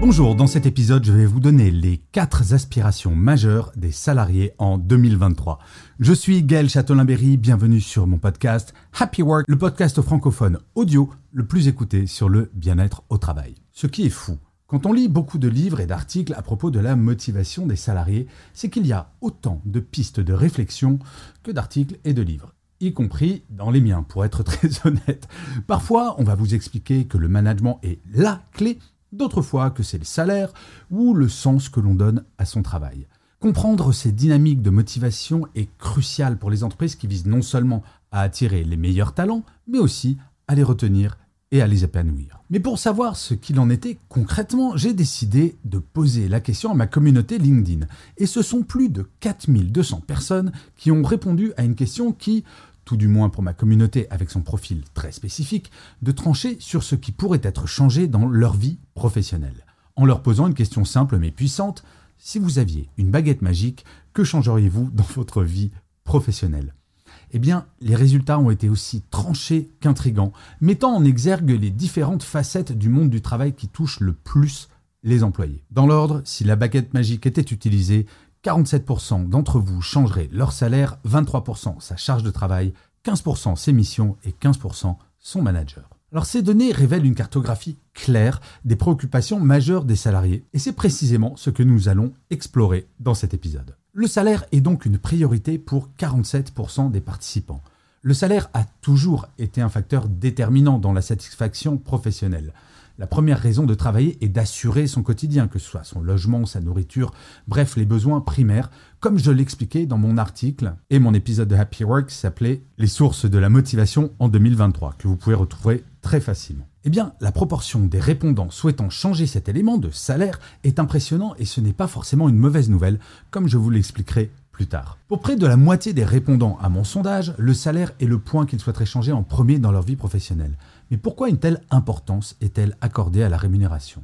Bonjour, dans cet épisode, je vais vous donner les quatre aspirations majeures des salariés en 2023. Je suis Gaël Châtelain-Berry, bienvenue sur mon podcast Happy Work, le podcast francophone audio le plus écouté sur le bien-être au travail. Ce qui est fou, quand on lit beaucoup de livres et d'articles à propos de la motivation des salariés, c'est qu'il y a autant de pistes de réflexion que d'articles et de livres y compris dans les miens, pour être très honnête. Parfois, on va vous expliquer que le management est la clé, d'autres fois que c'est le salaire ou le sens que l'on donne à son travail. Comprendre ces dynamiques de motivation est crucial pour les entreprises qui visent non seulement à attirer les meilleurs talents, mais aussi à les retenir et à les épanouir. Mais pour savoir ce qu'il en était concrètement, j'ai décidé de poser la question à ma communauté LinkedIn. Et ce sont plus de 4200 personnes qui ont répondu à une question qui, tout du moins pour ma communauté avec son profil très spécifique, de trancher sur ce qui pourrait être changé dans leur vie professionnelle. En leur posant une question simple mais puissante, si vous aviez une baguette magique, que changeriez-vous dans votre vie professionnelle? Eh bien, les résultats ont été aussi tranchés qu'intrigants, mettant en exergue les différentes facettes du monde du travail qui touchent le plus les employés. Dans l'ordre, si la baguette magique était utilisée, 47% d'entre vous changeraient leur salaire, 23% sa charge de travail, 15% ses missions et 15% son manager. Alors ces données révèlent une cartographie claire des préoccupations majeures des salariés, et c'est précisément ce que nous allons explorer dans cet épisode. Le salaire est donc une priorité pour 47% des participants. Le salaire a toujours été un facteur déterminant dans la satisfaction professionnelle. La première raison de travailler est d'assurer son quotidien, que ce soit son logement, sa nourriture, bref, les besoins primaires, comme je l'expliquais dans mon article et mon épisode de Happy Work s'appelait Les sources de la motivation en 2023, que vous pouvez retrouver très facilement. Eh bien, la proportion des répondants souhaitant changer cet élément de salaire est impressionnant et ce n'est pas forcément une mauvaise nouvelle, comme je vous l'expliquerai Pour près de la moitié des répondants à mon sondage, le salaire est le point qu'ils souhaiteraient changer en premier dans leur vie professionnelle. Mais pourquoi une telle importance est-elle accordée à la rémunération?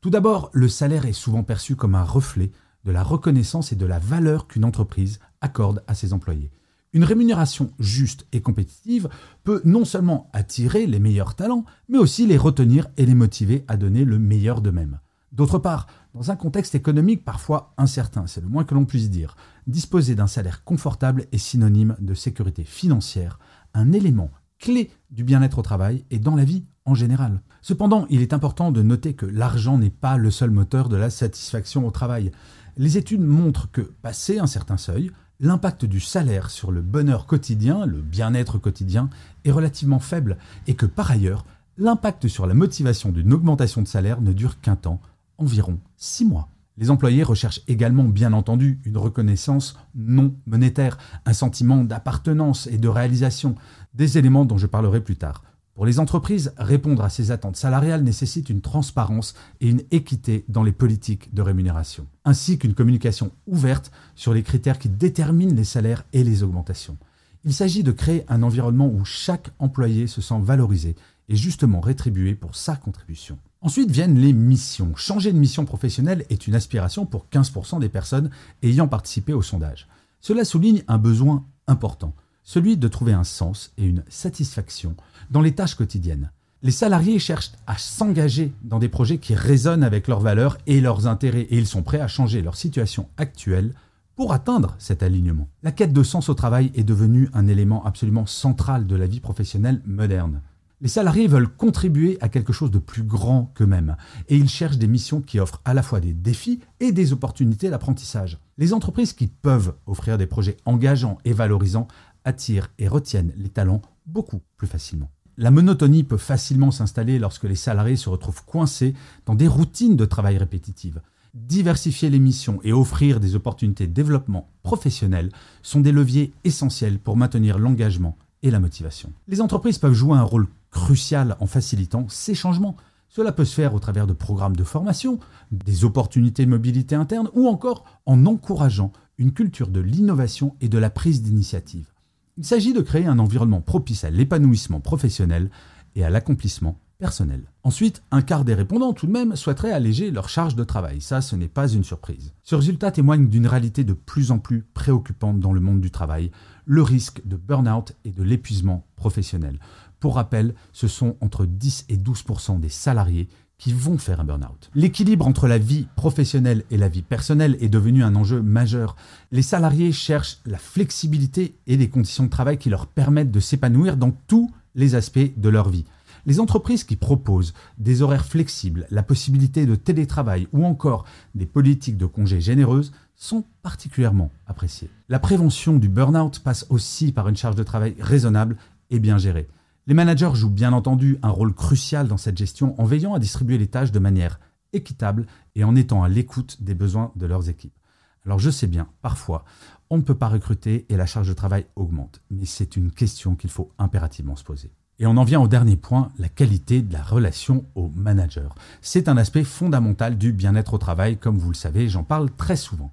Tout d'abord, le salaire est souvent perçu comme un reflet de la reconnaissance et de la valeur qu'une entreprise accorde à ses employés. Une rémunération juste et compétitive peut non seulement attirer les meilleurs talents, mais aussi les retenir et les motiver à donner le meilleur d'eux-mêmes. D'autre part, dans un contexte économique parfois incertain, c'est le moins que l'on puisse dire, disposer d'un salaire confortable est synonyme de sécurité financière, un élément clé du bien-être au travail et dans la vie en général. Cependant, il est important de noter que l'argent n'est pas le seul moteur de la satisfaction au travail. Les études montrent que, passé un certain seuil, l'impact du salaire sur le bonheur quotidien, le bien-être quotidien, est relativement faible et que par ailleurs, l'impact sur la motivation d'une augmentation de salaire ne dure qu'un temps, environ six mois. Les employés recherchent également, bien entendu, une reconnaissance non monétaire, un sentiment d'appartenance et de réalisation, des éléments dont je parlerai plus tard. Pour les entreprises, répondre à ces attentes salariales nécessite une transparence et une équité dans les politiques de rémunération, ainsi qu'une communication ouverte sur les critères qui déterminent les salaires et les augmentations. Il s'agit de créer un environnement où chaque employé se sent valorisé et justement rétribué pour sa contribution. Ensuite viennent les missions. Changer de mission professionnelle est une aspiration pour 15% des personnes ayant participé au sondage. Cela souligne un besoin important celui de trouver un sens et une satisfaction dans les tâches quotidiennes. Les salariés cherchent à s'engager dans des projets qui résonnent avec leurs valeurs et leurs intérêts et ils sont prêts à changer leur situation actuelle pour atteindre cet alignement. La quête de sens au travail est devenue un élément absolument central de la vie professionnelle moderne. Les salariés veulent contribuer à quelque chose de plus grand qu'eux-mêmes et ils cherchent des missions qui offrent à la fois des défis et des opportunités d'apprentissage. Les entreprises qui peuvent offrir des projets engageants et valorisants attirent et retiennent les talents beaucoup plus facilement. La monotonie peut facilement s'installer lorsque les salariés se retrouvent coincés dans des routines de travail répétitives. Diversifier les missions et offrir des opportunités de développement professionnel sont des leviers essentiels pour maintenir l'engagement et la motivation. Les entreprises peuvent jouer un rôle crucial en facilitant ces changements. Cela peut se faire au travers de programmes de formation, des opportunités de mobilité interne ou encore en encourageant une culture de l'innovation et de la prise d'initiative. Il s'agit de créer un environnement propice à l'épanouissement professionnel et à l'accomplissement personnel. Ensuite, un quart des répondants tout de même souhaiteraient alléger leur charge de travail. Ça, ce n'est pas une surprise. Ce résultat témoigne d'une réalité de plus en plus préoccupante dans le monde du travail, le risque de burn-out et de l'épuisement professionnel. Pour rappel, ce sont entre 10 et 12% des salariés qui vont faire un burn-out. L'équilibre entre la vie professionnelle et la vie personnelle est devenu un enjeu majeur. Les salariés cherchent la flexibilité et des conditions de travail qui leur permettent de s'épanouir dans tous les aspects de leur vie. Les entreprises qui proposent des horaires flexibles, la possibilité de télétravail ou encore des politiques de congés généreuses sont particulièrement appréciées. La prévention du burn-out passe aussi par une charge de travail raisonnable et bien gérée. Les managers jouent bien entendu un rôle crucial dans cette gestion en veillant à distribuer les tâches de manière équitable et en étant à l'écoute des besoins de leurs équipes. Alors je sais bien, parfois, on ne peut pas recruter et la charge de travail augmente, mais c'est une question qu'il faut impérativement se poser. Et on en vient au dernier point, la qualité de la relation au manager. C'est un aspect fondamental du bien-être au travail, comme vous le savez, j'en parle très souvent.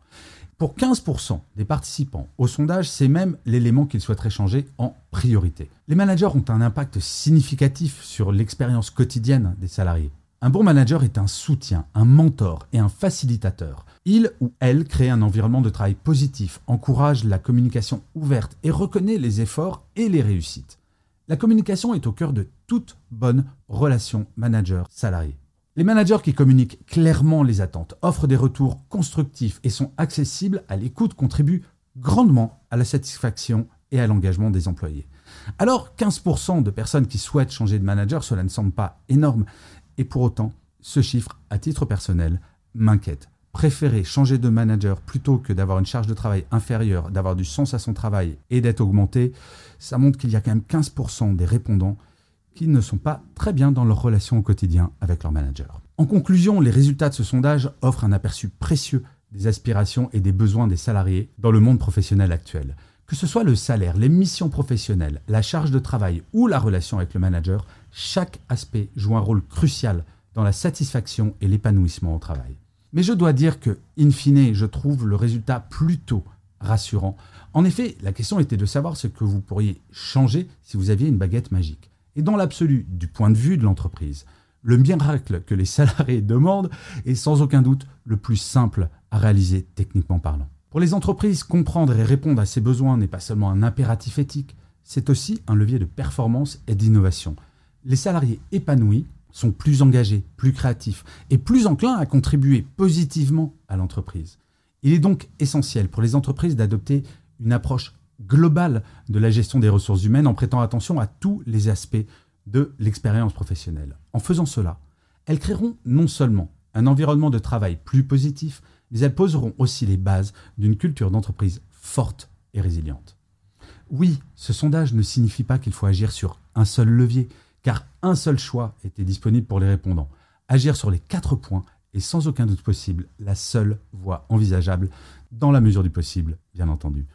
Pour 15% des participants au sondage, c'est même l'élément qu'ils souhaiteraient changer en priorité. Les managers ont un impact significatif sur l'expérience quotidienne des salariés. Un bon manager est un soutien, un mentor et un facilitateur. Il ou elle crée un environnement de travail positif, encourage la communication ouverte et reconnaît les efforts et les réussites. La communication est au cœur de toute bonne relation manager-salarié. Les managers qui communiquent clairement les attentes, offrent des retours constructifs et sont accessibles à l'écoute contribuent grandement à la satisfaction et à l'engagement des employés. Alors 15% de personnes qui souhaitent changer de manager, cela ne semble pas énorme. Et pour autant, ce chiffre, à titre personnel, m'inquiète. Préférer changer de manager plutôt que d'avoir une charge de travail inférieure, d'avoir du sens à son travail et d'être augmenté, ça montre qu'il y a quand même 15% des répondants qui ne sont pas très bien dans leur relation au quotidien avec leur manager. En conclusion, les résultats de ce sondage offrent un aperçu précieux des aspirations et des besoins des salariés dans le monde professionnel actuel. Que ce soit le salaire, les missions professionnelles, la charge de travail ou la relation avec le manager, chaque aspect joue un rôle crucial dans la satisfaction et l'épanouissement au travail. Mais je dois dire que, in fine, je trouve le résultat plutôt rassurant. En effet, la question était de savoir ce que vous pourriez changer si vous aviez une baguette magique. Et dans l'absolu, du point de vue de l'entreprise, le miracle que les salariés demandent est sans aucun doute le plus simple à réaliser techniquement parlant. Pour les entreprises, comprendre et répondre à ces besoins n'est pas seulement un impératif éthique, c'est aussi un levier de performance et d'innovation. Les salariés épanouis sont plus engagés, plus créatifs et plus enclins à contribuer positivement à l'entreprise. Il est donc essentiel pour les entreprises d'adopter une approche globale de la gestion des ressources humaines en prêtant attention à tous les aspects de l'expérience professionnelle. En faisant cela, elles créeront non seulement un environnement de travail plus positif, mais elles poseront aussi les bases d'une culture d'entreprise forte et résiliente. Oui, ce sondage ne signifie pas qu'il faut agir sur un seul levier, car un seul choix était disponible pour les répondants. Agir sur les quatre points est sans aucun doute possible la seule voie envisageable dans la mesure du possible, bien entendu.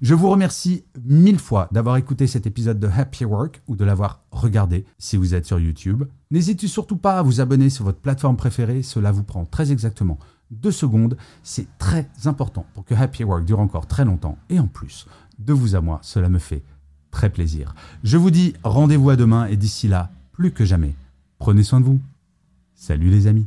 Je vous remercie mille fois d'avoir écouté cet épisode de Happy Work ou de l'avoir regardé si vous êtes sur YouTube. N'hésitez surtout pas à vous abonner sur votre plateforme préférée, cela vous prend très exactement deux secondes. C'est très important pour que Happy Work dure encore très longtemps et en plus, de vous à moi, cela me fait très plaisir. Je vous dis rendez-vous à demain et d'ici là, plus que jamais, prenez soin de vous. Salut les amis.